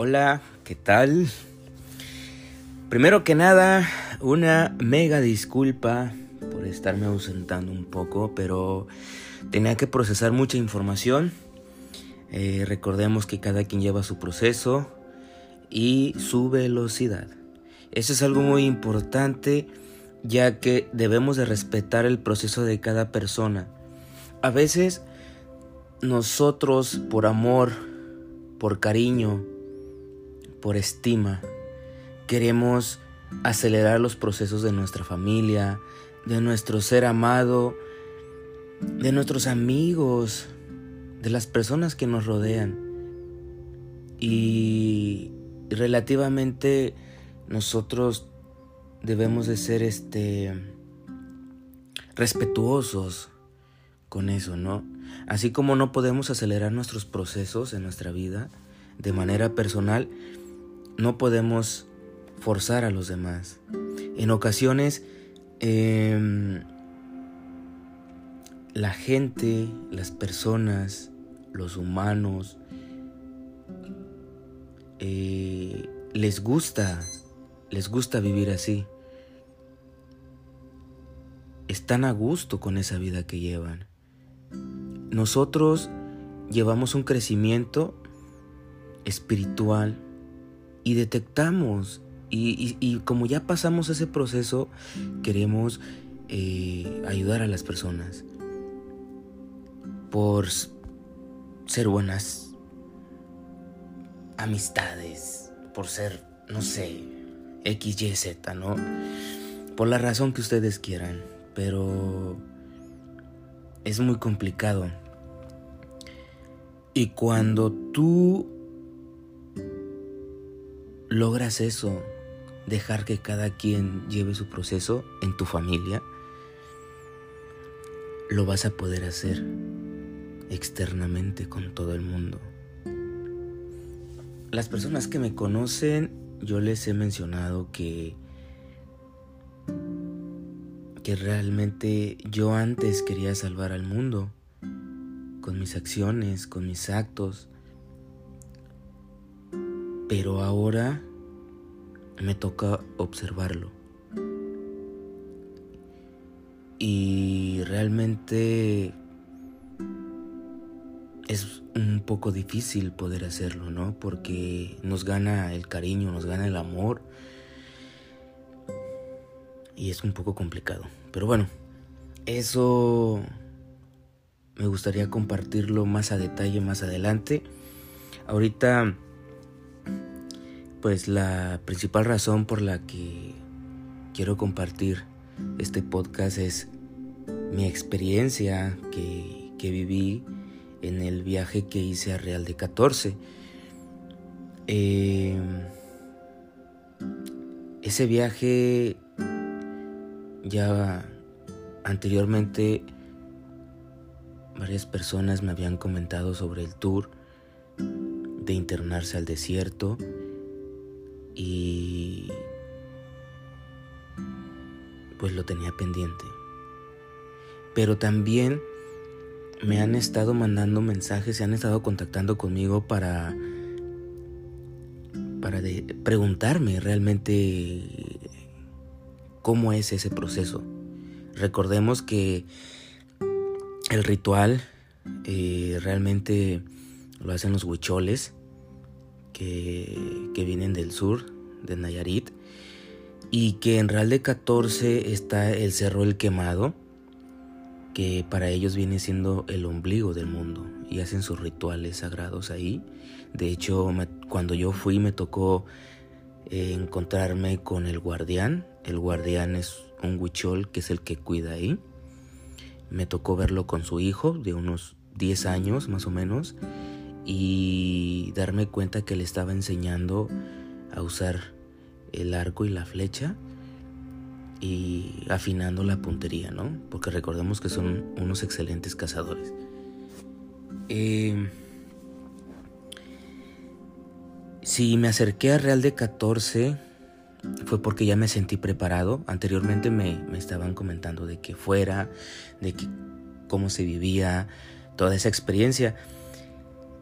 Hola, ¿qué tal? Primero que nada, una mega disculpa por estarme ausentando un poco, pero tenía que procesar mucha información. Eh, recordemos que cada quien lleva su proceso y su velocidad. Eso es algo muy importante ya que debemos de respetar el proceso de cada persona. A veces nosotros por amor, por cariño, por estima, queremos acelerar los procesos de nuestra familia, de nuestro ser amado, de nuestros amigos, de las personas que nos rodean. Y relativamente nosotros debemos de ser este respetuosos con eso, ¿no? Así como no podemos acelerar nuestros procesos en nuestra vida de manera personal, no podemos forzar a los demás. En ocasiones, em, la gente, las personas, los humanos, eh, les gusta, les gusta vivir así. Están a gusto con esa vida que llevan. Nosotros llevamos un crecimiento espiritual y detectamos y, como ya pasamos ese proceso queremos eh, ayudar a las personas por ser buenas amistades por ser no sé X, Y, Z, ¿no? Por la razón que ustedes quieran, pero es muy complicado. Y cuando tú logras eso, dejar que cada quien lleve su proceso en tu familia, lo vas a poder hacer externamente con todo el mundo. Las personas que me conocen, yo les he mencionado que que realmente yo antes quería salvar al mundo con mis acciones, con mis actos. Pero ahora me toca observarlo. Y realmente es un poco difícil poder hacerlo, ¿no? Porque nos gana el cariño, nos gana el amor. Y es un poco complicado. Pero bueno, eso me gustaría compartirlo más a detalle más adelante. Ahorita, pues la principal razón por la que quiero compartir este podcast es mi experiencia que, que viví en el viaje que hice a Real de 14. Eh, ese viaje ya anteriormente varias personas me habían comentado sobre el tour de internarse al desierto y pues lo tenía pendiente. Pero también me han estado mandando mensajes, se han estado contactando conmigo para para preguntarme realmente cómo es ese proceso. Recordemos que el ritual eh, realmente lo hacen los huicholes que, vienen del sur, de Nayarit, y que en Real de 14 está el Cerro El Quemado, que para ellos viene siendo el ombligo del mundo y hacen sus rituales sagrados ahí. De hecho, cuando yo fui me tocó eh, encontrarme con el guardián. El guardián es un huichol que es el que cuida ahí. Me tocó verlo con su hijo de unos 10 años más o menos y darme cuenta que le estaba enseñando a usar el arco y la flecha y afinando la puntería, ¿no? Porque recordemos que son unos excelentes cazadores. Eh, si me acerqué a Real de 14 fue porque ya me sentí preparado. Anteriormente me, me estaban comentando de que fuera, de que cómo se vivía, toda esa experiencia.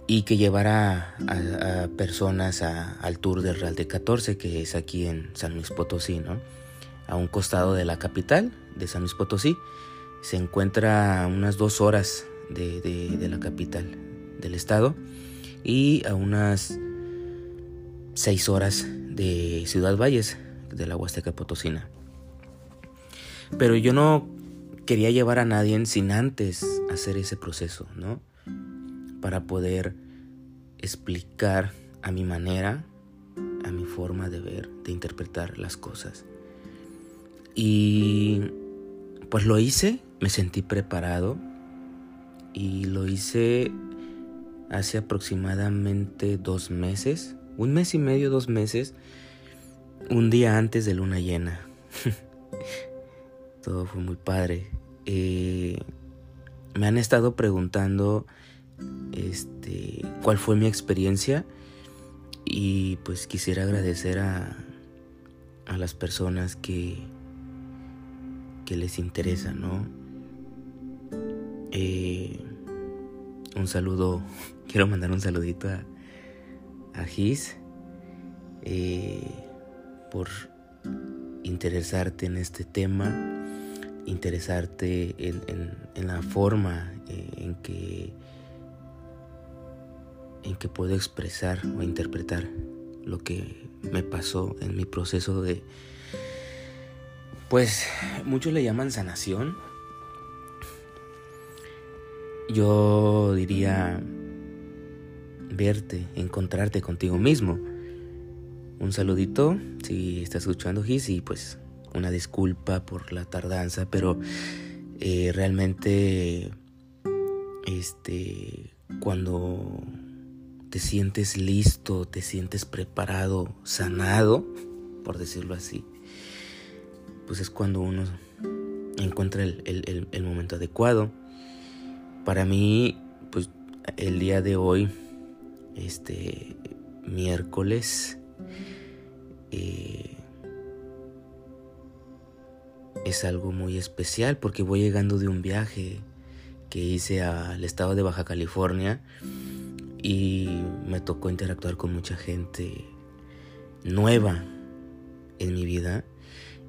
Y que llevara a, personas al tour del Real de 14 que es aquí en San Luis Potosí, ¿no? A un costado de la capital de San Luis Potosí. Se encuentra a unas dos horas de, de la capital del estado y a unas seis horas de Ciudad Valles, de la Huasteca Potosina. Pero yo no quería llevar a nadie sin antes hacer ese proceso, ¿no? Para poder explicar a mi manera, a mi forma de ver, de interpretar las cosas. Y pues lo hice, me sentí preparado y lo hice hace aproximadamente dos meses, un mes y medio, dos meses, un día antes de luna llena. Todo fue muy padre. Eh, me han estado preguntando este, cuál fue mi experiencia y pues quisiera agradecer a, a las personas que, que les interesa, ¿no? Eh, un saludo, quiero mandar un saludito a, a Gis eh, por interesarte en este tema interesarte en, la forma eh, en que en que puedo expresar o interpretar lo que me pasó en mi proceso de pues muchos le llaman sanación. Yo diría verte encontrarte contigo mismo. Un saludito si estás escuchando Gis y pues una disculpa por la tardanza, pero eh, realmente este cuando te sientes listo, te sientes preparado, sanado, por decirlo así, pues es cuando uno encuentra el, el momento adecuado. Para mí, pues el día de hoy, este miércoles, eh, es algo muy especial porque voy llegando de un viaje que hice al estado de Baja California y me tocó interactuar con mucha gente nueva en mi vida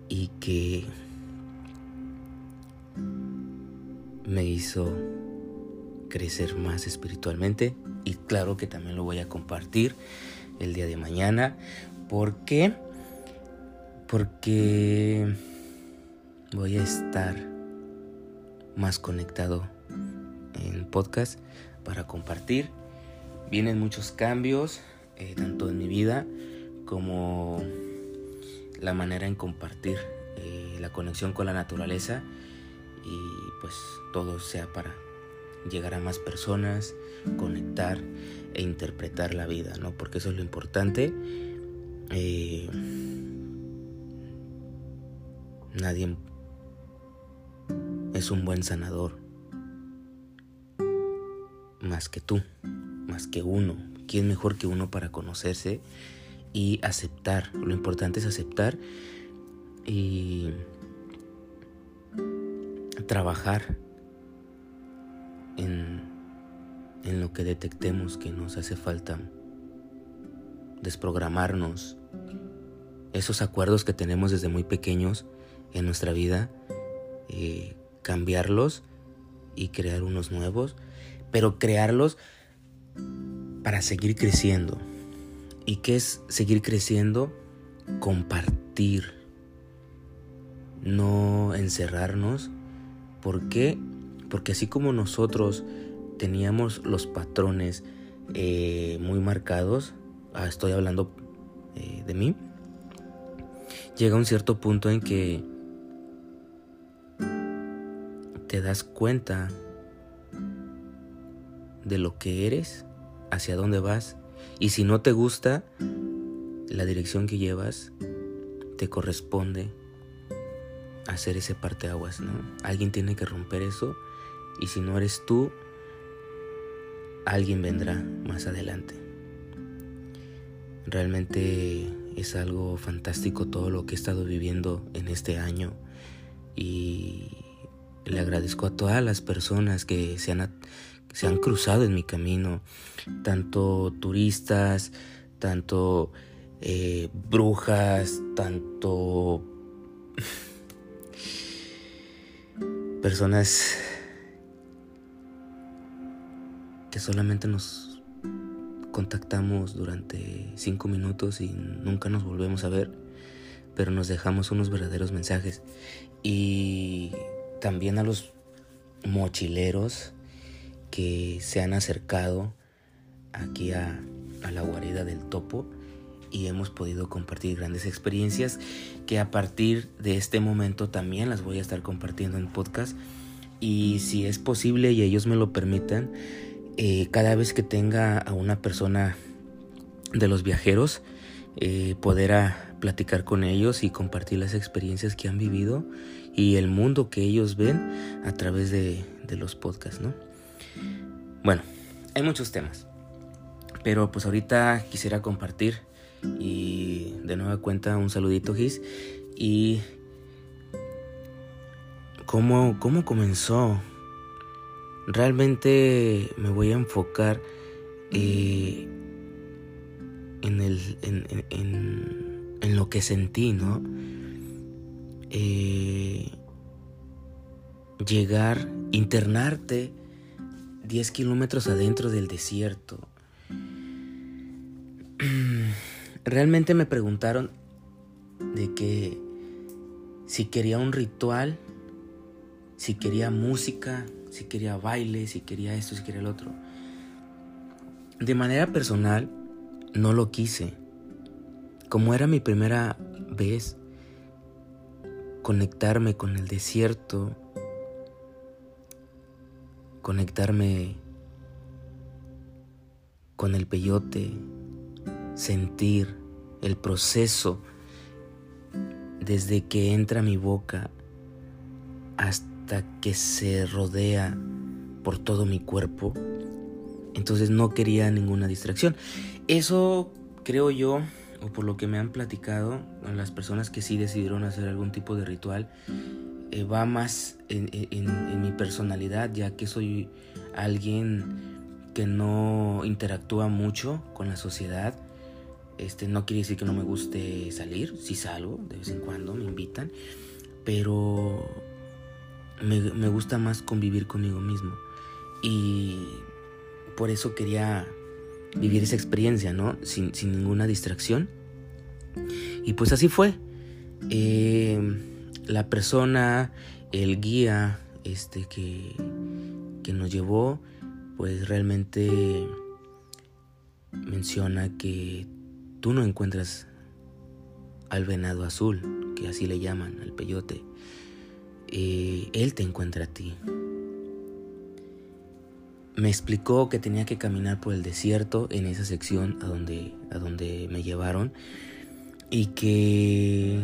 y que me hizo crecer más espiritualmente y claro que también lo voy a compartir el día de mañana. ¿Por qué? Porque voy a estar más conectado en podcast para compartir. Vienen muchos cambios, eh, tanto en mi vida como la manera en compartir eh, la conexión con la naturaleza y pues todo sea para llegar a más personas, conectar e interpretar la vida, ¿no? Porque eso es lo importante. Eh, nadie es un buen sanador. Más que tú, más que uno. ¿Quién mejor que uno para conocerse y aceptar? Lo importante es aceptar y trabajar en, en lo que detectemos que nos hace falta desprogramarnos esos acuerdos que tenemos desde muy pequeños en nuestra vida eh, cambiarlos y crear unos nuevos, pero crearlos para seguir creciendo. ¿Y qué es seguir creciendo? Compartir, no encerrarnos. ¿Por qué? Porque así como nosotros teníamos los patrones eh, muy marcados, ah, estoy hablando eh, de mí, llega un cierto punto en que te das cuenta de lo que eres, hacia dónde vas, y si no te gusta la dirección que llevas, te corresponde hacer ese parteaguas, ¿no? Alguien tiene que romper eso, y si no eres tú, alguien vendrá más adelante. Realmente es algo fantástico todo lo que he estado viviendo en este año y le agradezco a todas las personas que se han, se han cruzado en mi camino, tanto turistas, tanto eh, brujas, tanto personas que solamente nos contactamos durante cinco minutos y nunca nos volvemos a ver, pero nos dejamos unos verdaderos mensajes. Y también a los mochileros que se han acercado aquí a, la guarida del topo y hemos podido compartir grandes experiencias que a partir de este momento también las voy a estar compartiendo en podcast y si es posible y ellos me lo permitan, eh, cada vez que tenga a una persona de los viajeros, eh, poder platicar con ellos y compartir las experiencias que han vivido y el mundo que ellos ven a través de, de los podcasts, ¿no? Bueno, hay muchos temas, pero pues ahorita quisiera compartir y de nueva cuenta un saludito Gis y cómo, cómo comenzó. Realmente me voy a enfocar eh, en, el, en, lo que sentí, ¿no? Eh, llegar, internarte 10 kilómetros adentro del desierto. Realmente me preguntaron de que si quería un ritual, si quería música, si quería baile, si quería esto, si quería el otro. De manera personal, no lo quise. Como era mi primera vez conectarme con el desierto, conectarme con el peyote, sentir el proceso desde que entra mi boca hasta que se rodea por todo mi cuerpo. Entonces no quería ninguna distracción. Eso creo yo, o por lo que me han platicado, las personas que sí decidieron hacer algún tipo de ritual, eh, va más en, mi personalidad, ya que soy alguien que no interactúa mucho con la sociedad este, no quiere decir que no me guste salir, sí salgo de vez en cuando, me invitan, pero me, gusta más convivir conmigo mismo. Y por eso quería vivir esa experiencia, ¿no? Sin, ninguna distracción. Y pues así fue. Eh, la persona, el guía este, que, que nos llevó, pues realmente menciona que tú no encuentras al venado azul, que así le llaman, al peyote. Eh, él te encuentra a ti. Me explicó que tenía que caminar por el desierto en esa sección a donde, a donde me llevaron y que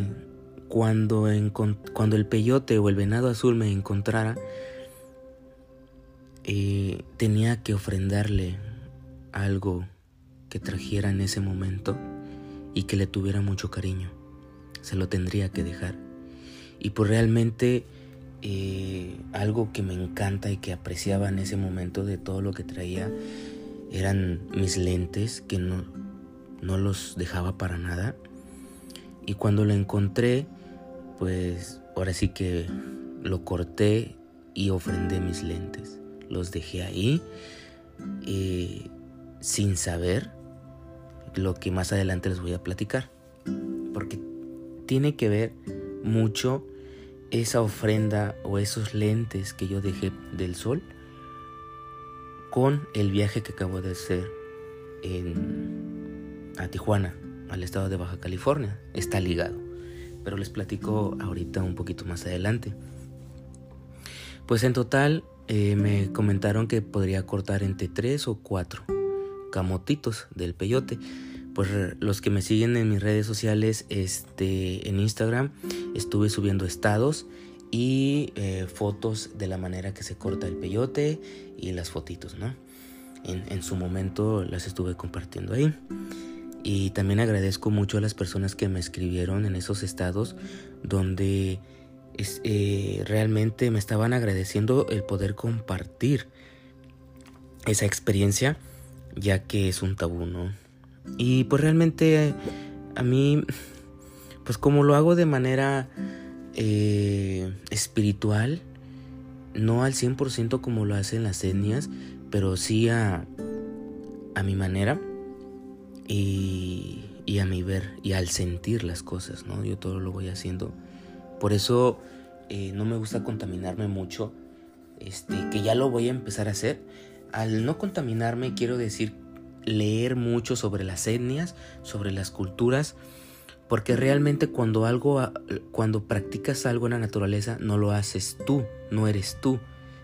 cuando, cuando el peyote o el venado azul me encontrara, eh, tenía que ofrendarle algo que trajera en ese momento y que le tuviera mucho cariño. Se lo tendría que dejar. Y pues realmente eh, algo que me encanta y que apreciaba en ese momento de todo lo que traía eran mis lentes que no, no los dejaba para nada. Y cuando lo encontré, pues ahora sí que lo corté y ofrendé mis lentes. Los dejé ahí eh, sin saber lo que más adelante les voy a platicar. Porque tiene que ver mucho esa ofrenda o esos lentes que yo dejé del sol con el viaje que acabo de hacer en, a Tijuana, al estado de Baja California. Está ligado. Pero les platico ahorita un poquito más adelante. Pues en total eh, me comentaron que podría cortar entre 3 o 4 camotitos del peyote. Pues los que me siguen en mis redes sociales, este, en Instagram, estuve subiendo estados y eh, fotos de la manera que se corta el peyote y las fotitos, ¿no? En, en, su momento las estuve compartiendo ahí. Y también agradezco mucho a las personas que me escribieron en esos estados donde es, eh, realmente me estaban agradeciendo el poder compartir esa experiencia, ya que es un tabú, ¿no? Y pues realmente a mí, pues como lo hago de manera eh, espiritual, no al 100% como lo hacen las etnias, pero sí a, a mi manera y, a mi ver y al sentir las cosas, ¿no? Yo todo lo voy haciendo. Por eso eh, no me gusta contaminarme mucho, este, que ya lo voy a empezar a hacer. Al no contaminarme quiero decir leer mucho sobre las etnias, sobre las culturas, porque realmente cuando algo, cuando practicas algo en la naturaleza, no lo haces tú, no eres tú.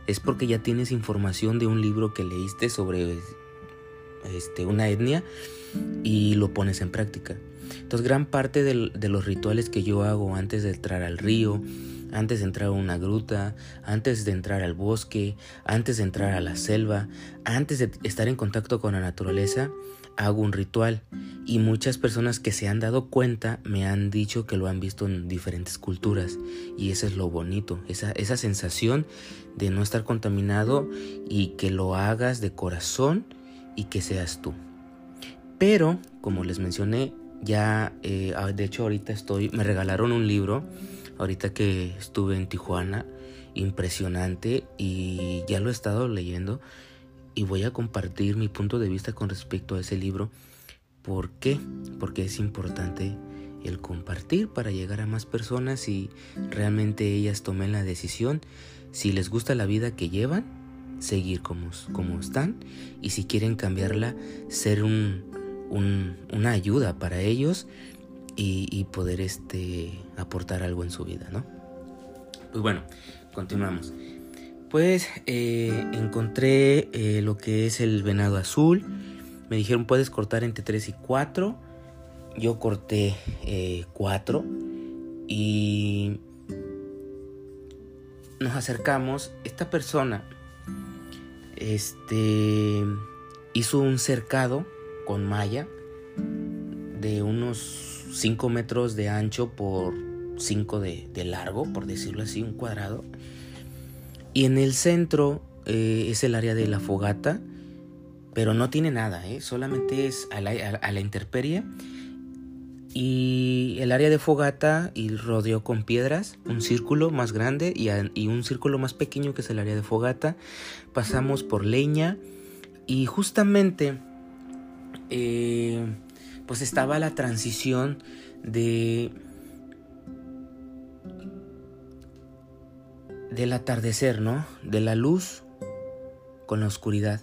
Es porque ya tienes información de un libro que leíste sobre este, una etnia y lo pones en práctica. Entonces gran parte de los rituales que yo hago antes de entrar al río, antes de entrar a una gruta, antes de entrar al bosque, antes de entrar a la selva, antes de estar en contacto con la naturaleza, hago un ritual. Y muchas personas que se han dado cuenta me han dicho que lo han visto en diferentes culturas. Y eso es lo bonito, esa, esa sensación de no estar contaminado y que lo hagas de corazón y que seas tú. Pero, como les mencioné, ya, eh, ah, de hecho ahorita estoy, me regalaron un libro ahorita que estuve en Tijuana, impresionante y ya lo he estado leyendo y voy a compartir mi punto de vista con respecto a ese libro. ¿Por qué? Porque es importante el compartir para llegar a más personas y realmente ellas tomen la decisión si les gusta la vida que llevan, seguir como, como están y si quieren cambiarla, ser un, una ayuda para ellos y, poder este, aportar algo en su vida, ¿no? Pues bueno, continuamos. Pues eh, encontré eh, lo que es el venado azul. Me dijeron puedes cortar entre 3 y 4. Yo corté 4 eh, y nos acercamos. Esta persona este, hizo un cercado con malla de unos 5 metros de ancho por 5 de, largo, por decirlo así, un cuadrado. Y en el centro eh, es el área de la fogata, pero no tiene nada, ¿eh? solamente es a la, a, interperie. Y el área de fogata y rodeó con piedras, un círculo más grande y, un círculo más pequeño que es el área de fogata. Pasamos por leña y justamente eh, pues estaba la transición de del atardecer, ¿no? De la luz con la oscuridad.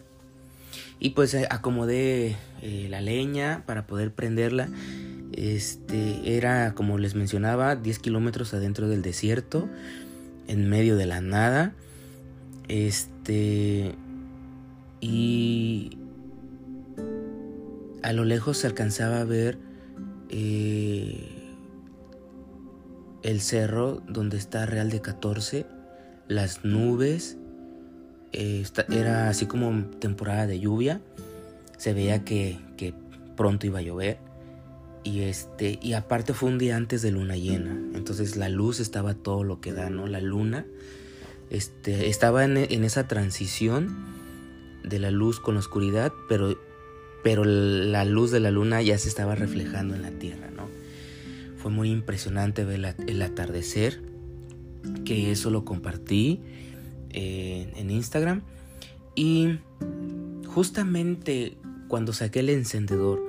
Y pues eh, acomodé eh, la leña para poder prenderla. Este era, como les mencionaba, 10 kilómetros adentro del desierto, en medio de la nada. Este. Y a lo lejos se alcanzaba a ver eh, el cerro donde está Real de 14, las nubes, eh, era así como temporada de lluvia, se veía que, pronto iba a llover y este y aparte fue un día antes de luna llena, entonces la luz estaba todo lo que da, ¿no? La luna este, estaba en, en esa transición de la luz con la oscuridad, pero pero la luz de la luna ya se estaba reflejando en la tierra, ¿no? Fue muy impresionante ver el atardecer, que eso lo compartí eh, en Instagram. Y justamente cuando saqué el encendedor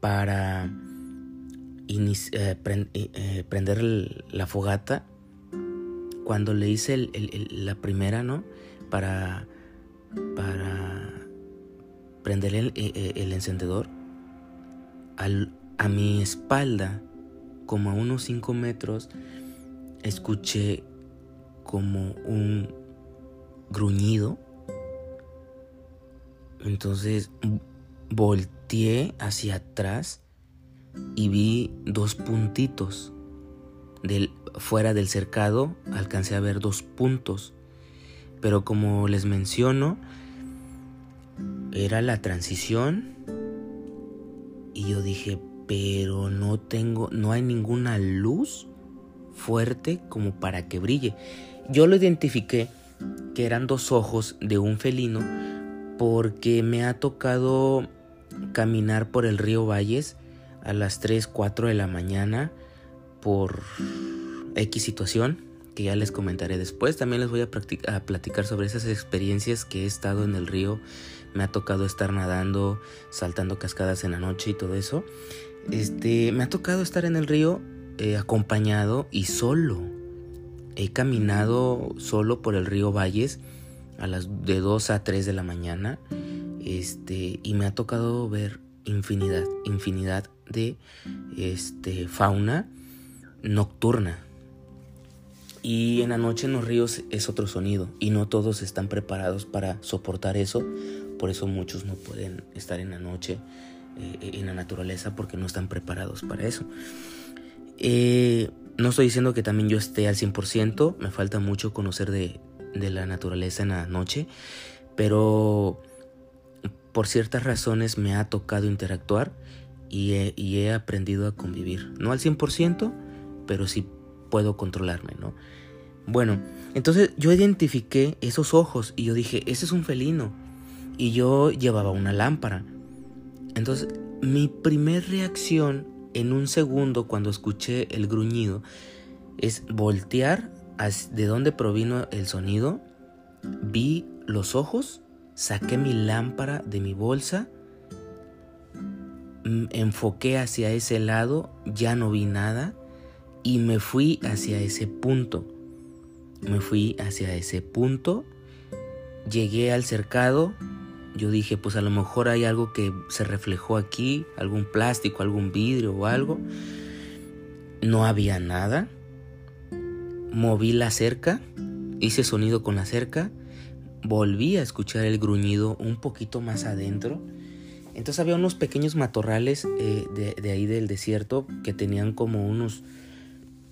para eh, eh, prender la fogata, cuando le hice la primera, ¿no? Para, para prender eh, eh, el, encendedor, a mi espalda, como a unos 5 metros, escuché como un gruñido. Entonces volteé hacia atrás y vi dos puntitos. Del, fuera del cercado alcancé a ver dos puntos. Pero como les menciono, era la transición y yo dije, pero no tengo, no hay ninguna luz fuerte como para que brille. Yo lo identifiqué que eran dos ojos de un felino porque me ha tocado caminar por el río Valles a las 3, 4 de la mañana por X situación que ya les comentaré después. También les voy a, platicar sobre esas experiencias que he estado en el río. Me ha tocado estar nadando, saltando cascadas en la noche y todo eso. Este, me ha tocado estar en el río eh, acompañado y solo. He caminado solo por el río Valles a las de 2 a 3 de la mañana. Este, y me ha tocado ver infinidad, infinidad de este, fauna nocturna. Y en la noche en los ríos es otro sonido y no todos están preparados para soportar eso. Por eso muchos no pueden estar en la noche eh, en la naturaleza porque no están preparados para eso. Eh, no estoy diciendo que también yo esté al 100%, me falta mucho conocer de, de la naturaleza en la noche, pero por ciertas razones me ha tocado interactuar y he, aprendido a convivir. No al 100%, pero sí puedo controlarme, ¿no? Bueno, entonces yo identifiqué esos ojos y yo dije, ese es un felino. Y yo llevaba una lámpara. Entonces, mi primer reacción en un segundo cuando escuché el gruñido es voltear de dónde provino el sonido, vi los ojos, saqué mi lámpara de mi bolsa, enfoqué hacia ese lado, ya no vi nada y me fui hacia ese punto. Me fui hacia ese punto, llegué al cercado, yo dije, pues a lo mejor hay algo que se reflejó aquí, algún plástico, algún vidrio o algo. No había nada. Moví la cerca, hice sonido con la cerca, volví a escuchar el gruñido un poquito más adentro. Entonces había unos pequeños matorrales eh, de, ahí del desierto que tenían como unos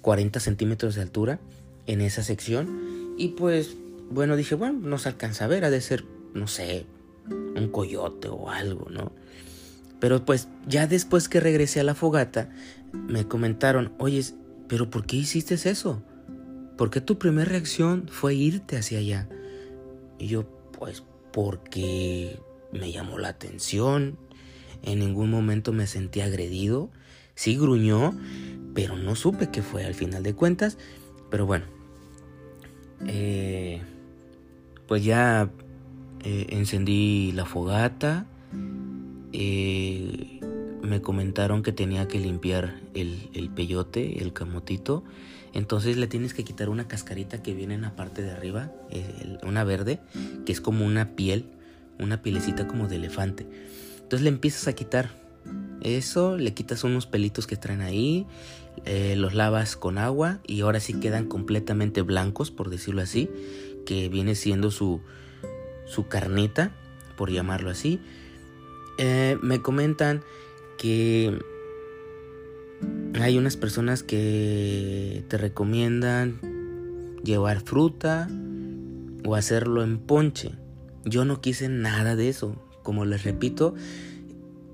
40 centímetros de altura en esa sección. Y pues, bueno, dije, bueno, no se alcanza a ver, ha de ser, no sé, un coyote o algo, ¿no? Pero pues ya después que regresé a la fogata, me comentaron, oye, pero ¿por qué hiciste eso? ¿Por qué tu primera reacción fue irte hacia allá? Y yo, pues porque me llamó la atención, en ningún momento me sentí agredido, sí gruñó, pero no supe qué fue al final de cuentas. Pero bueno, eh, pues ya eh, encendí la fogata. Eh, me comentaron que tenía que limpiar el, peyote, el camotito. Entonces le tienes que quitar una cascarita que viene en la parte de arriba, una verde, que es como una piel, una pielecita como de elefante. Entonces le empiezas a quitar eso, le quitas unos pelitos que traen ahí, eh, los lavas con agua y ahora sí quedan completamente blancos, por decirlo así, que viene siendo su, su carnita, por llamarlo así. Eh, me comentan que hay unas personas que te recomiendan llevar fruta o hacerlo en ponche. Yo no quise nada de eso. Como les repito,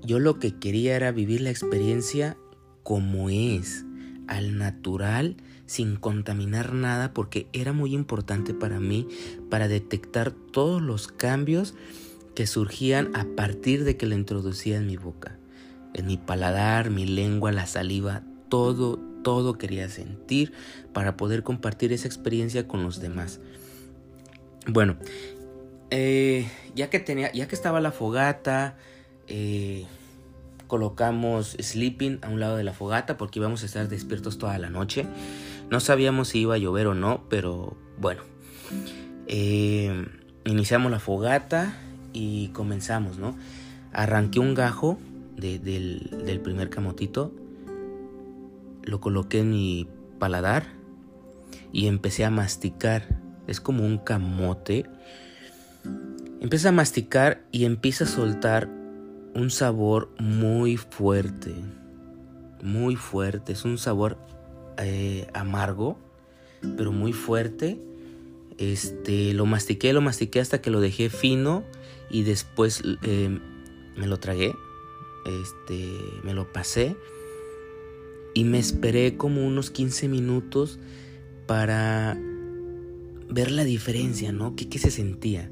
yo lo que quería era vivir la experiencia como es, al natural, sin contaminar nada, porque era muy importante para mí para detectar todos los cambios que surgían a partir de que lo introducía en mi boca. En mi paladar, mi lengua, la saliva, todo, todo quería sentir para poder compartir esa experiencia con los demás. Bueno, eh, ya que tenía, ya que estaba la fogata, eh, colocamos sleeping a un lado de la fogata porque íbamos a estar despiertos toda la noche. No sabíamos si iba a llover o no, pero bueno. Eh, iniciamos la fogata y comenzamos, ¿no? Arranqué un gajo del, del primer camotito, lo coloqué en mi paladar y empecé a masticar. Es como un camote Empieza a masticar y empieza a soltar un sabor muy fuerte. Muy fuerte. Es un sabor eh, amargo, pero muy fuerte. Este, lo mastiqué, lo mastiqué hasta que lo dejé fino y después eh, me lo tragué. Este, me lo pasé y me esperé como unos 15 minutos para ver la diferencia, ¿no? ¿Qué, qué se sentía?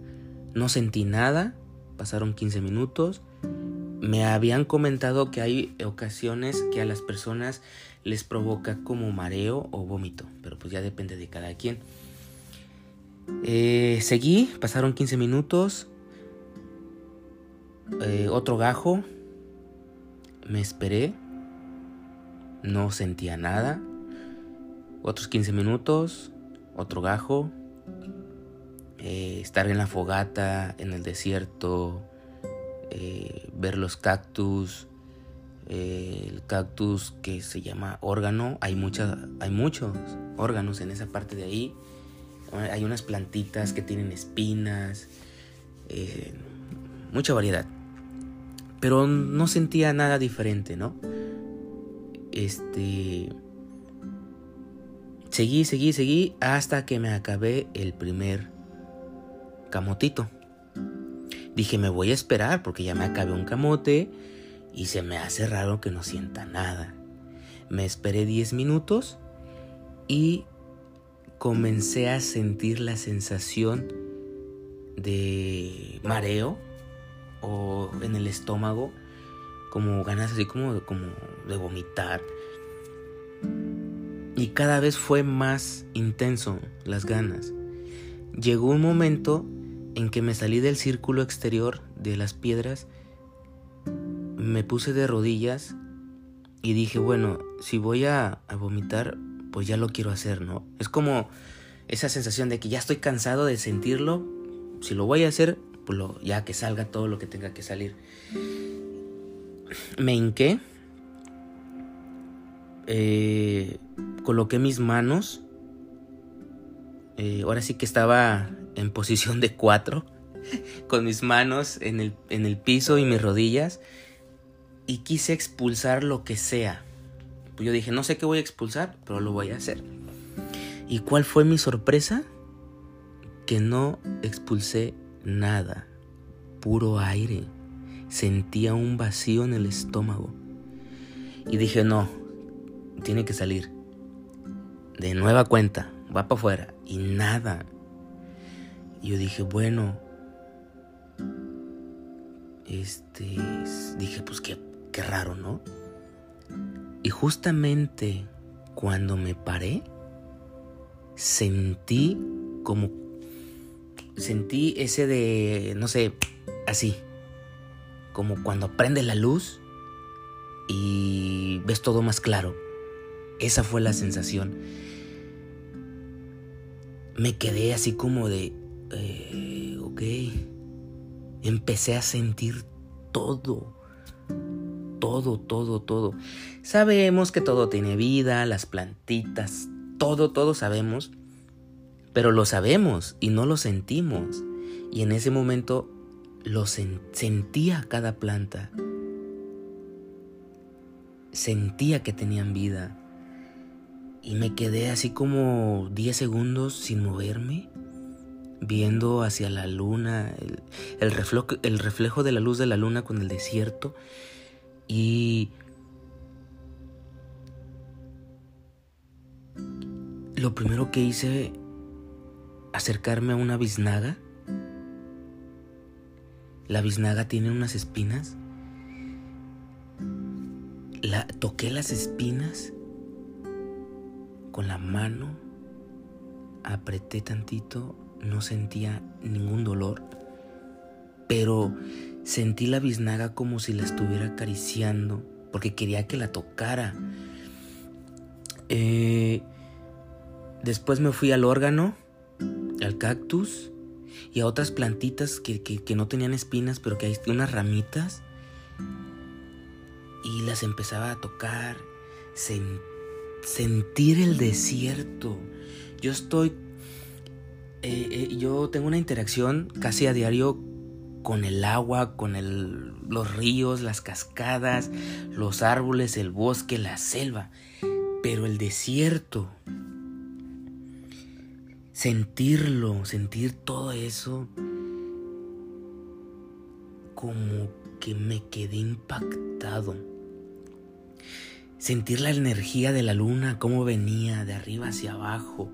No sentí nada, pasaron 15 minutos. Me habían comentado que hay ocasiones que a las personas les provoca como mareo o vómito, pero pues ya depende de cada quien. Eh, seguí, pasaron 15 minutos. Eh, otro gajo. Me esperé. No sentía nada. Otros 15 minutos. Otro gajo. Eh, estar en la fogata, en el desierto. ver los cactus. el cactus que se llama órgano. Hay, hay muchos órganos en esa parte de ahí. Hay unas plantitas que tienen espinas, eh, mucha variedad. Pero no sentía nada diferente, ¿no? Este... Seguí, seguí, seguí hasta que me acabé el primer camotito. Dije, me voy a esperar porque ya me acabé un camote y se me hace raro que no sienta nada. Me esperé 10 minutos y comencé a sentir la sensación de mareo o en el estómago, como ganas así como, como de vomitar. Y cada vez fue más intenso las ganas. Llegó un momento en que me salí del círculo exterior de las piedras, me puse de rodillas y dije, bueno, si voy a, vomitar, pues ya lo quiero hacer, ¿no? Es como esa sensación de que ya estoy cansado de sentirlo, si lo voy a hacer, pues ya que salga todo lo que tenga que salir. Me hinqué, eh, coloqué mis manos, eh, ahora sí que estaba en posición de cuatro, con mis manos en el, en el piso y mis rodillas, y quise expulsar lo que sea pues yo dije, no sé qué voy a expulsar, pero lo voy a hacer. ¿Y cuál fue mi sorpresa? Que no expulsé nada, puro aire. Sentía un vacío en el estómago. Y dije, no, tiene que salir. De nueva cuenta, va para afuera. Y nada. Y yo dije, bueno. Este. Dije, pues qué, qué raro, ¿no? Y justamente cuando me paré, sentí como... Sentí ese de, no sé, así. Como cuando prende la luz y ves todo más claro. Esa fue la sensación. Me quedé así como de, eh, ok. Empecé a sentir todo todo, todo, todo. Sabemos que todo tiene vida, las plantitas, todo, todo sabemos, pero lo sabemos y no lo sentimos. Y en ese momento lo sentía cada planta. Sentía que tenían vida. Y me quedé así como 10 segundos sin moverme, viendo hacia la luna, el, reflejo, el reflejo de la luz de la luna con el desierto. Y lo primero que hice, acercarme a una biznaga. La biznaga tiene unas espinas. La, toqué las espinas con la mano, apreté tantito, no sentía ningún dolor, pero Sentí la biznaga como si la estuviera acariciando, porque quería que la tocara. Eh, después me fui al órgano, al cactus y a otras plantitas que, no tenían espinas, pero que hay unas ramitas. Y las empezaba a tocar, sentir el desierto. Yo estoy eh, eh, yo tengo una interacción casi a diario con el agua, con el, los ríos, las cascadas, los árboles, el bosque, la selva. Pero el desierto, sentirlo, sentir todo eso, como que me quedé impactado. Sentir la energía de la luna, cómo venía de arriba hacia abajo.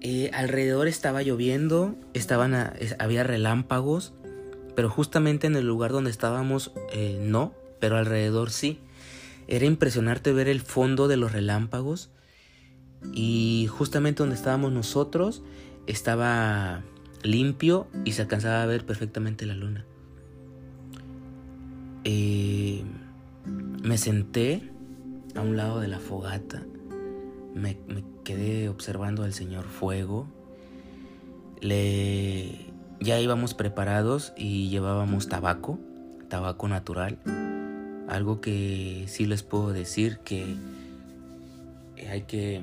Eh, alrededor estaba lloviendo, estaban había relámpagos pero justamente en el lugar donde estábamos eh, no, pero alrededor sí. Era impresionante ver el fondo de los relámpagos y justamente donde estábamos nosotros estaba limpio y se alcanzaba a ver perfectamente la luna. Eh, me senté a un lado de la fogata, me, quedé observando al señor fuego, le, ya íbamos preparados y llevábamos tabaco, tabaco natural, algo que sí les puedo decir que hay que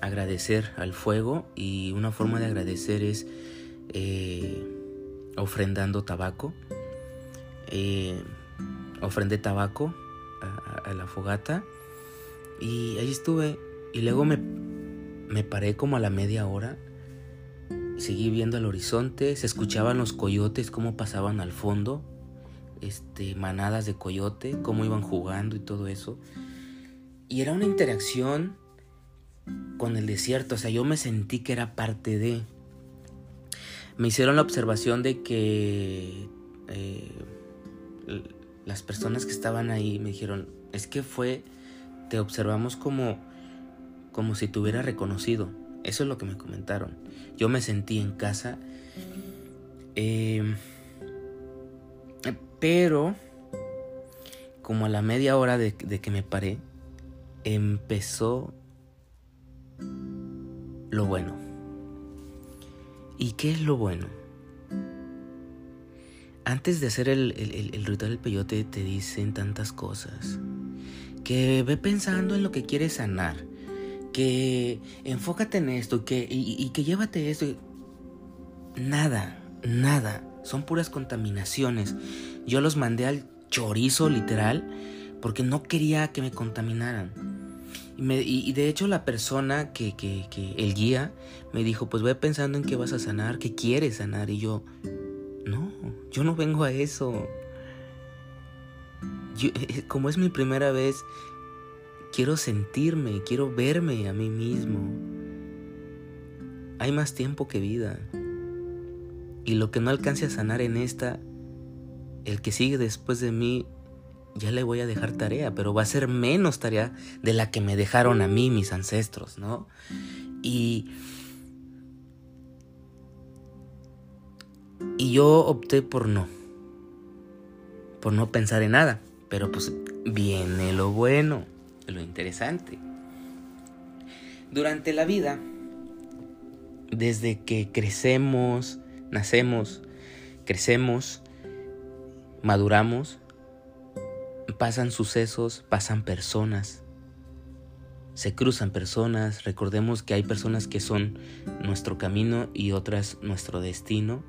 agradecer al fuego y una forma de agradecer es eh, ofrendando tabaco. Eh, ofrendé tabaco a, la fogata y ahí estuve y luego me, me paré como a la media hora. Seguí viendo el horizonte, se escuchaban los coyotes cómo pasaban al fondo, este, manadas de coyote, cómo iban jugando y todo eso. Y era una interacción con el desierto, o sea, yo me sentí que era parte de... Me hicieron la observación de que eh, las personas que estaban ahí me dijeron, es que fue, te observamos como, como si te hubiera reconocido. Eso es lo que me comentaron. Yo me sentí en casa. Em, pero, como a la media hora de, de que me paré, empezó lo bueno. ¿Y qué es lo bueno? Antes de hacer el, ritual del peyote te dicen tantas cosas. Que ve pensando en lo que quieres sanar. Que enfócate en esto que, y, y que llévate esto. Nada, nada. Son puras contaminaciones. Yo los mandé al chorizo literal porque no quería que me contaminaran. Y, de hecho la persona que, que, que, el guía, me dijo, pues ve pensando en qué vas a sanar, qué quieres sanar. Y yo, yo no vengo a eso. Eh, como es mi primera vez, quiero sentirme, quiero verme a mí mismo. Hay más tiempo que vida. Y lo que no alcance a sanar en esta, el que sigue después de mí ya le voy a dejar tarea, pero va a ser menos tarea de la que me dejaron a mí mis ancestros, ¿no? Y, y yo opté por no, por no pensar en nada, pero pues viene lo bueno, lo interesante. Durante la vida, desde que crecemos, nacemos, crecemos, maduramos, pasan sucesos, pasan personas, se cruzan personas, recordemos que hay personas que son nuestro camino y otras nuestro destino.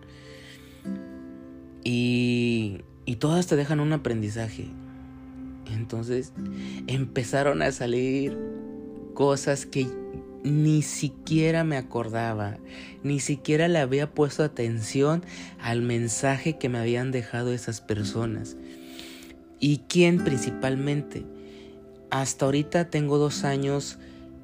Y, y todas te dejan un aprendizaje. Entonces empezaron a salir cosas que ni siquiera me acordaba, ni siquiera le había puesto atención al mensaje que me habían dejado esas personas. ¿Y quién principalmente? Hasta ahorita tengo dos años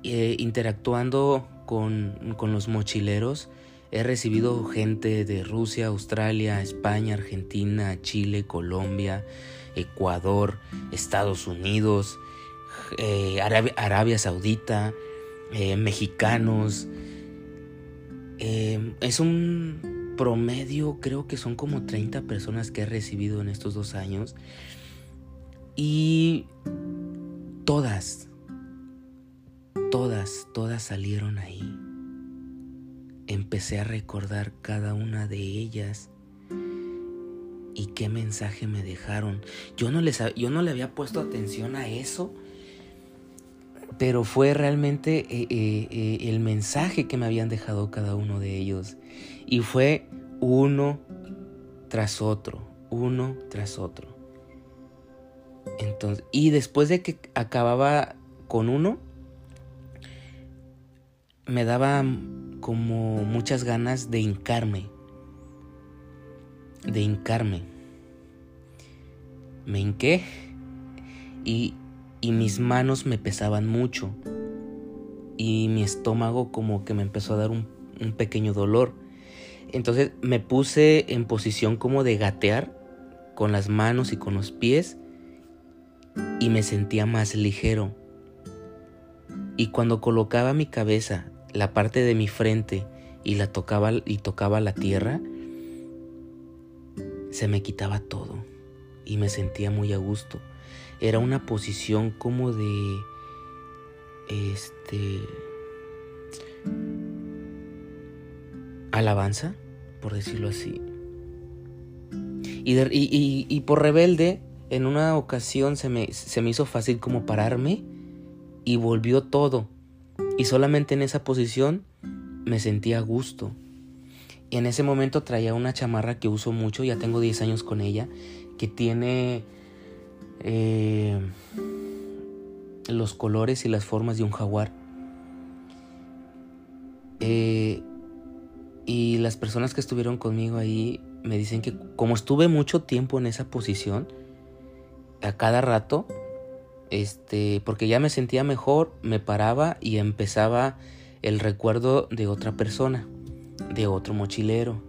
eh, interactuando con, con los mochileros. He recibido gente de Rusia, Australia, España, Argentina, Chile, Colombia, Ecuador, Estados Unidos, eh, Arabia, Saudita, eh, mexicanos. es un promedio, creo que son como 30 personas que he recibido en estos dos años. Y todas, todas, todas salieron ahí. Empecé a recordar cada una de ellas y qué mensaje me dejaron. Yo no, les, yo no le había puesto atención a eso, pero fue realmente eh, eh, eh, el mensaje que me habían dejado cada uno de ellos. Y fue uno tras otro, uno tras otro. Entonces, y después de que acababa con uno, me daba como muchas ganas de hincarme. De hincarme. Me hinqué y, y mis manos me pesaban mucho. Y mi estómago como que me empezó a dar un, un pequeño dolor. Entonces me puse en posición como de gatear con las manos y con los pies y me sentía más ligero. Y cuando colocaba mi cabeza, la parte de mi frente y la tocaba y tocaba la tierra, se me quitaba todo y me sentía muy a gusto. Era una posición como de este alabanza, por decirlo así. Y, por rebelde, en una ocasión se me, se me hizo fácil como pararme y volvió todo. Y solamente en esa posición me sentía a gusto. Y en ese momento traía una chamarra que uso mucho, ya tengo 10 años con ella, que tiene eh, los colores y las formas de un jaguar. Eh, y las personas que estuvieron conmigo ahí me dicen que como estuve mucho tiempo en esa posición, a cada rato, este, porque ya me sentía mejor, me paraba y empezaba el recuerdo de otra persona, de otro mochilero.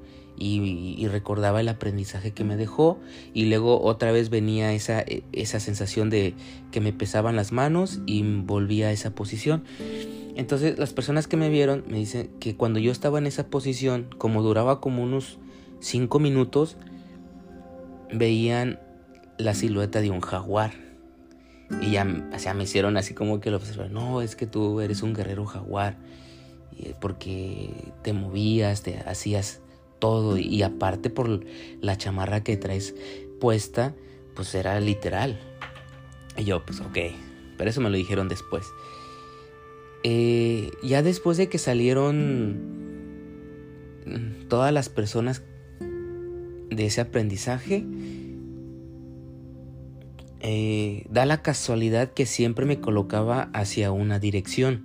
Y, recordaba el aprendizaje que me dejó y luego otra vez venía esa, esa sensación de que me pesaban las manos y volvía a esa posición. Entonces las personas que me vieron me dicen que cuando yo estaba en esa posición, como duraba como unos 5 minutos, veían la silueta de un jaguar. Y ya o me hicieron así como que lo observaron, no, es que tú eres un guerrero jaguar, porque te movías, te hacías todo, y aparte por la chamarra que traes puesta, pues era literal. Y yo, pues ok, pero eso me lo dijeron después. Eh, ya después de que salieron todas las personas de ese aprendizaje, eh, da la casualidad que siempre me colocaba hacia una dirección.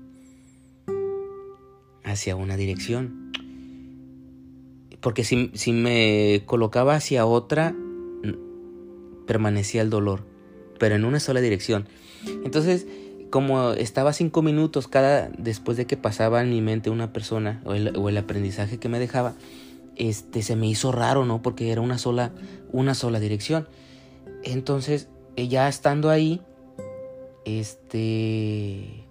Hacia una dirección. Porque si, si me colocaba hacia otra, permanecía el dolor. Pero en una sola dirección. Entonces, como estaba cinco minutos cada después de que pasaba en mi mente una persona o el, aprendizaje que me dejaba, este se me hizo raro, ¿no? Porque era una sola, una sola dirección. Entonces, ya estando ahí, este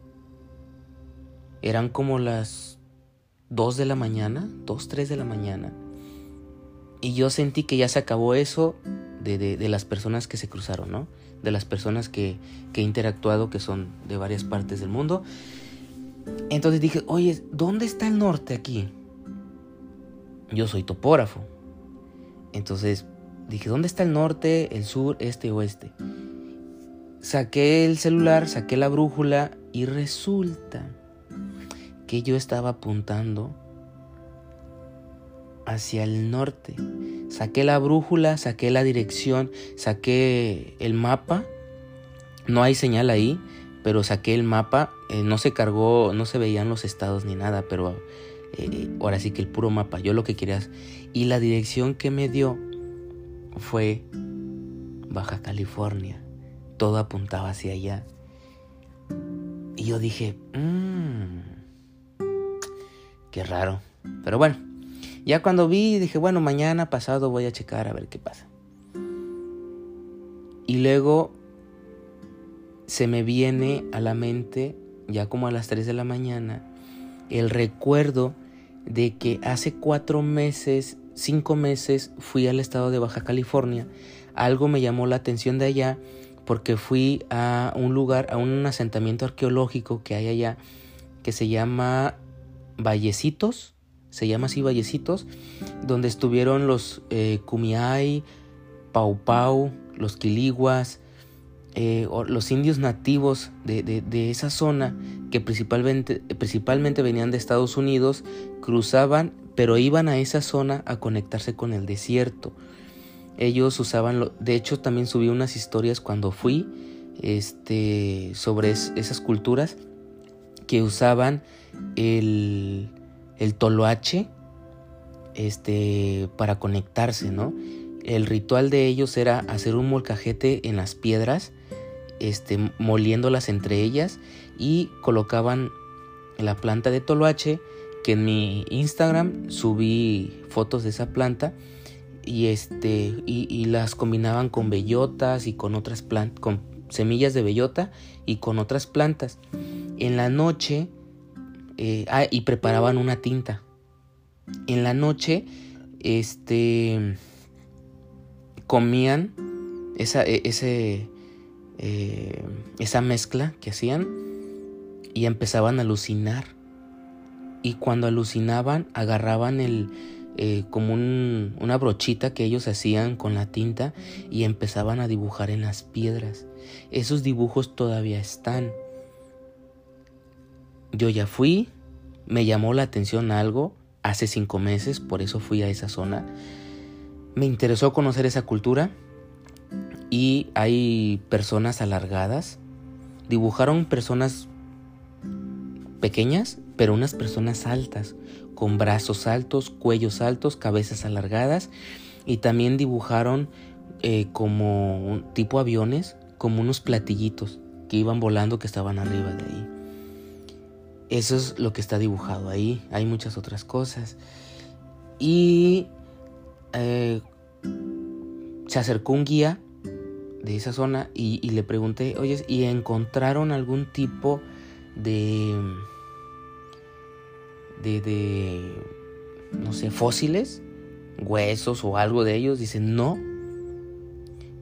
eran como las 2 de la mañana, 2, 3 de la mañana. Y yo sentí que ya se acabó eso de, de las personas que se cruzaron, ¿no? de las personas que, he interactuado, que son de varias partes del mundo. Entonces dije, oye, ¿dónde está el norte aquí? Yo soy topógrafo. Entonces dije, ¿dónde está el norte, el sur, este, oeste? Saqué el celular, saqué la brújula y resulta que yo estaba apuntando hacia el norte. Saqué la brújula, saqué la dirección, saqué el mapa. No hay señal ahí, pero saqué el mapa. Eh, no se cargó, no se veían los estados ni nada, pero eh, ahora sí que el puro mapa. Yo lo que quería. Y la dirección que me dio fue Baja California. Todo apuntaba hacia allá. Y yo dije, mmm, qué raro. Pero bueno, ya cuando vi, dije, bueno, mañana pasado voy a checar a ver qué pasa. Y luego se me viene a la mente, ya como a las 3 de la mañana, el recuerdo de que hace cuatro meses, cinco meses, fui al estado de Baja California. Algo me llamó la atención de allá porque fui a un lugar, a un asentamiento arqueológico que hay allá, que se llama Vallecitos se llama así Vallecitos, donde estuvieron los eh, Kumiai, Pau Pau, los Quiliguas, eh, los indios nativos de, esa zona que principalmente, principalmente venían de Estados Unidos, cruzaban, pero iban a esa zona a conectarse con el desierto. Ellos usaban, de hecho también subí unas historias cuando fui este, sobre esas culturas que usaban el, el toloache este, para conectarse, ¿no? El ritual de ellos era hacer un molcajete en las piedras, este, moliéndolas entre ellas y colocaban la planta de toloache que en mi Instagram subí fotos de esa planta y este y, las combinaban con bellotas y con otras plantas con semillas de bellota y con otras plantas. En la noche eh, ah, y preparaban una tinta. En la noche este comían esa e, ese eh, esa mezcla que hacían y empezaban a alucinar. Y cuando alucinaban agarraban el eh, como una brochita que ellos hacían con la tinta y empezaban a dibujar en las piedras. Esos dibujos todavía están. Yo ya fui, me llamó la atención algo hace cinco meses, por eso fui a esa zona. Me interesó conocer esa cultura y hay personas alargadas. Dibujaron personas pequeñas, pero unas personas altas, con brazos altos, cuellos altos, cabezas alargadas y también dibujaron eh, como un tipo aviones, como unos platillitos que iban volando que estaban arriba de ahí. Eso es lo que está dibujado ahí. Hay muchas otras cosas. Y eh, se acercó un guía de esa zona y, y le pregunté, oye, ¿y encontraron algún tipo de de, no sé, fósiles, huesos o algo de ellos. Dicen, no,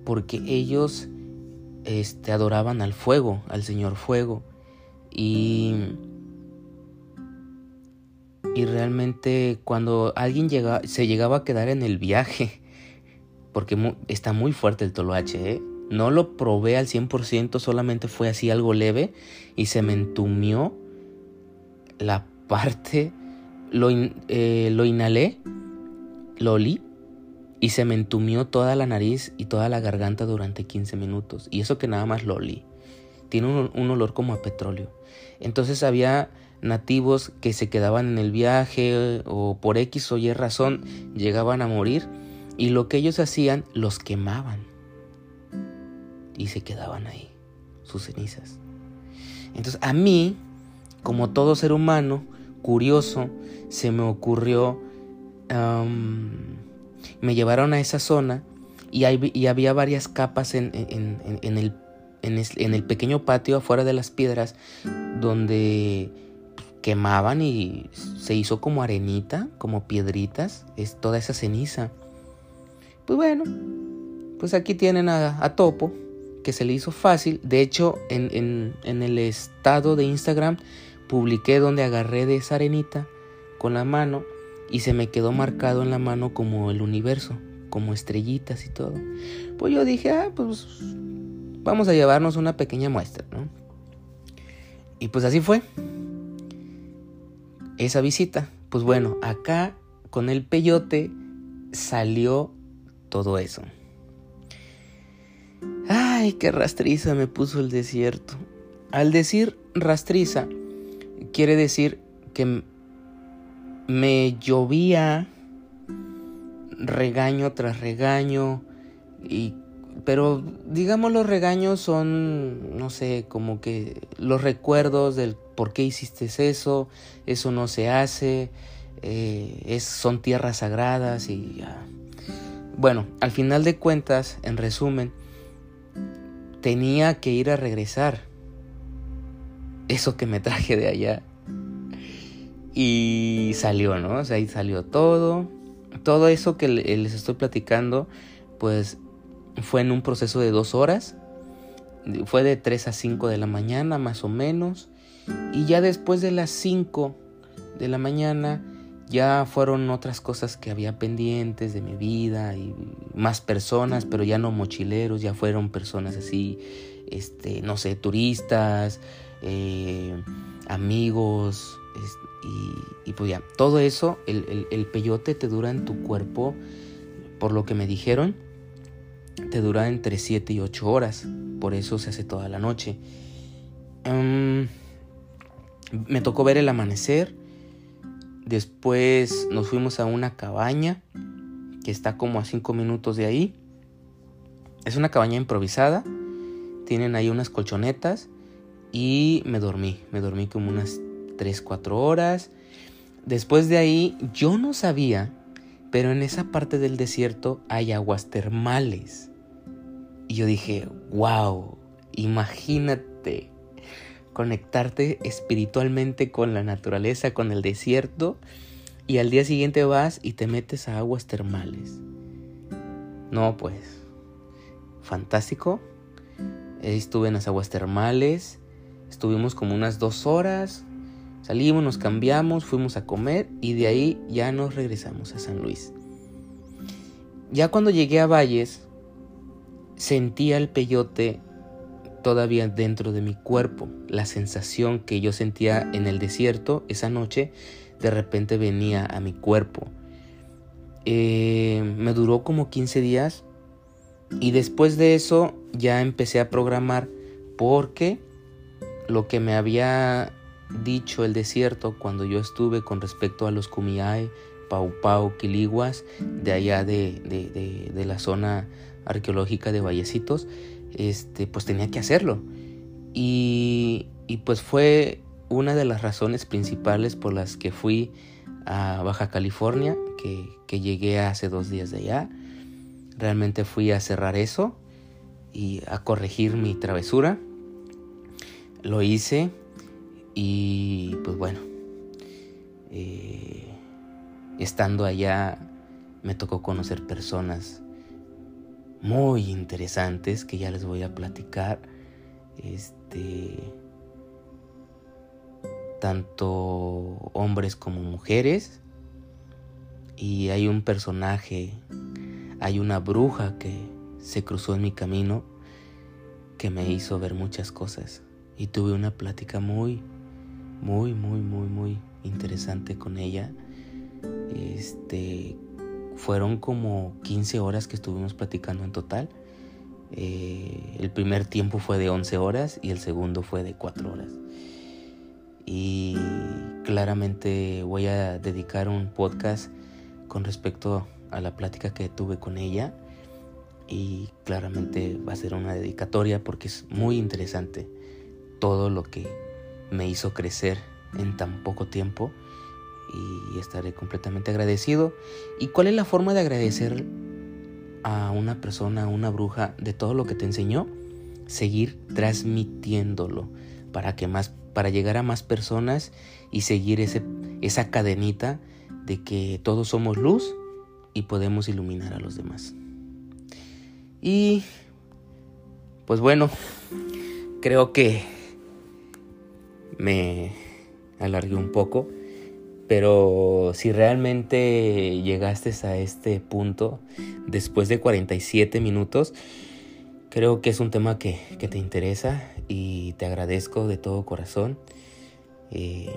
porque ellos este, adoraban al fuego, al Señor Fuego. Y, y realmente cuando alguien llega, se llegaba a quedar en el viaje, porque está muy fuerte el toloache, ¿eh? no lo probé al 100%, solamente fue así algo leve y se me entumió la parte lo, eh, lo inhalé, lo olí y se me entumió toda la nariz y toda la garganta durante 15 minutos. Y eso que nada más lo olí. Tiene un, un olor como a petróleo. Entonces había nativos que se quedaban en el viaje o por X o Y razón llegaban a morir y lo que ellos hacían los quemaban y se quedaban ahí, sus cenizas. Entonces a mí, como todo ser humano, curioso, se me ocurrió, me llevaron a esa zona y, había varias capas en, el, en, el, pequeño patio afuera de las piedras donde quemaban y se hizo como arenita, como piedritas, es toda esa ceniza. Pues bueno, pues aquí tienen a, a Topo, que se le hizo fácil. De hecho, en, en el estado de Instagram publiqué donde agarré de esa arenita con la mano y se me quedó marcado en la mano como el universo, como estrellitas y todo. Pues yo dije, ah, pues vamos a llevarnos una pequeña muestra, ¿no? Y pues así fue. Esa visita. Pues bueno, acá con el peyote salió todo eso. Ay, qué rastriza me puso el desierto. Al decir rastriza, quiere decir que me llovía regaño tras regaño y pero digamos los regaños son no sé como que los recuerdos del por qué hiciste eso eso no se hace eh, es, son tierras sagradas y bueno al final de cuentas en resumen tenía que ir a regresar eso que me traje de allá. Y salió, ¿no? O sea, ahí salió todo. Todo eso que les estoy platicando, pues fue en un proceso de dos horas. Fue de 3 a 5 de la mañana, más o menos. Y ya después de las 5 de la mañana, ya fueron otras cosas que había pendientes de mi vida y más personas, pero ya no mochileros, ya fueron personas así, este, no sé, turistas, eh, amigos, y, pues ya, todo eso, el, peyote te dura en tu cuerpo, por lo que me dijeron, te dura entre 7 y 8 horas, por eso se hace toda la noche. Em, me tocó ver el amanecer, después nos fuimos a una cabaña que está como a 5 minutos de ahí. Es una cabaña improvisada, tienen ahí unas colchonetas y me dormí, me dormí como unas 3, 4 horas. después de ahí yo no sabía, pero en esa parte del desierto hay aguas termales. Y yo dije, wow, imagínate conectarte espiritualmente con la naturaleza, con el desierto, y al día siguiente vas y te metes a aguas termales. No, pues, fantástico. Estuve en las aguas termales, estuvimos como unas dos horas, salimos, nos cambiamos, fuimos a comer y de ahí ya nos regresamos a San Luis. Ya cuando llegué a Valles, sentía el peyote todavía dentro de mi cuerpo. La sensación que yo sentía en el desierto esa noche de repente venía a mi cuerpo. Eh, me duró como 15 días y después de eso ya empecé a programar porque lo que me había dicho el desierto cuando yo estuve con respecto a los Kumiai, Pau Pau, Quiliguas, de allá de, de, de la zona arqueológica de Vallecitos, este, pues tenía que hacerlo. Y, y pues fue una de las razones principales por las que fui a Baja California, que, que llegué hace dos días de allá. Realmente fui a cerrar eso y a corregir mi travesura. Lo hice y pues bueno, eh, estando allá me tocó conocer personas muy interesantes que ya les voy a platicar. Este tanto hombres como mujeres y hay un personaje, hay una bruja que se cruzó en mi camino que me hizo ver muchas cosas y tuve una plática muy muy muy muy muy interesante con ella. Este fueron como 15 horas que estuvimos platicando en total. Eh, el primer tiempo fue de 11 horas y el segundo fue de 4 horas. Y claramente voy a dedicar un podcast con respecto a la plática que tuve con ella. Y claramente va a ser una dedicatoria porque es muy interesante todo lo que me hizo crecer en tan poco tiempo y estaré completamente agradecido. ¿Y cuál es la forma de agradecer a una persona, a una bruja, de todo lo que te enseñó? Seguir transmitiéndolo para que más, para llegar a más personas y seguir ese, esa cadenita de que todos somos luz y podemos iluminar a los demás. Y pues bueno, creo que me alargué un poco. Pero si realmente llegaste a este punto después de 47 minutos, creo que es un tema que, te interesa y te agradezco de todo corazón eh,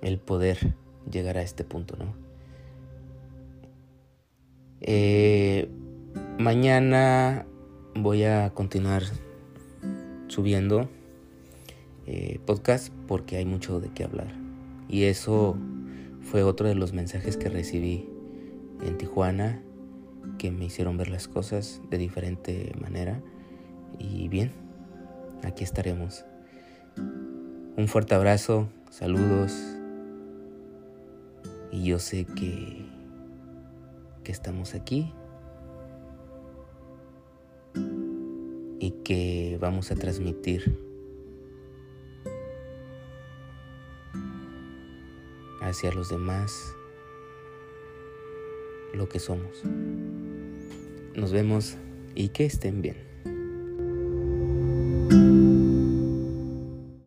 el poder llegar a este punto, ¿no? Eh, mañana voy a continuar subiendo eh, podcast porque hay mucho de qué hablar. Y eso fue otro de los mensajes que recibí en Tijuana que me hicieron ver las cosas de diferente manera. Y bien, aquí estaremos. Un fuerte abrazo, saludos. Y yo sé que, que estamos aquí y que vamos a transmitir hacia los demás lo que somos. Nos vemos y que estén bien.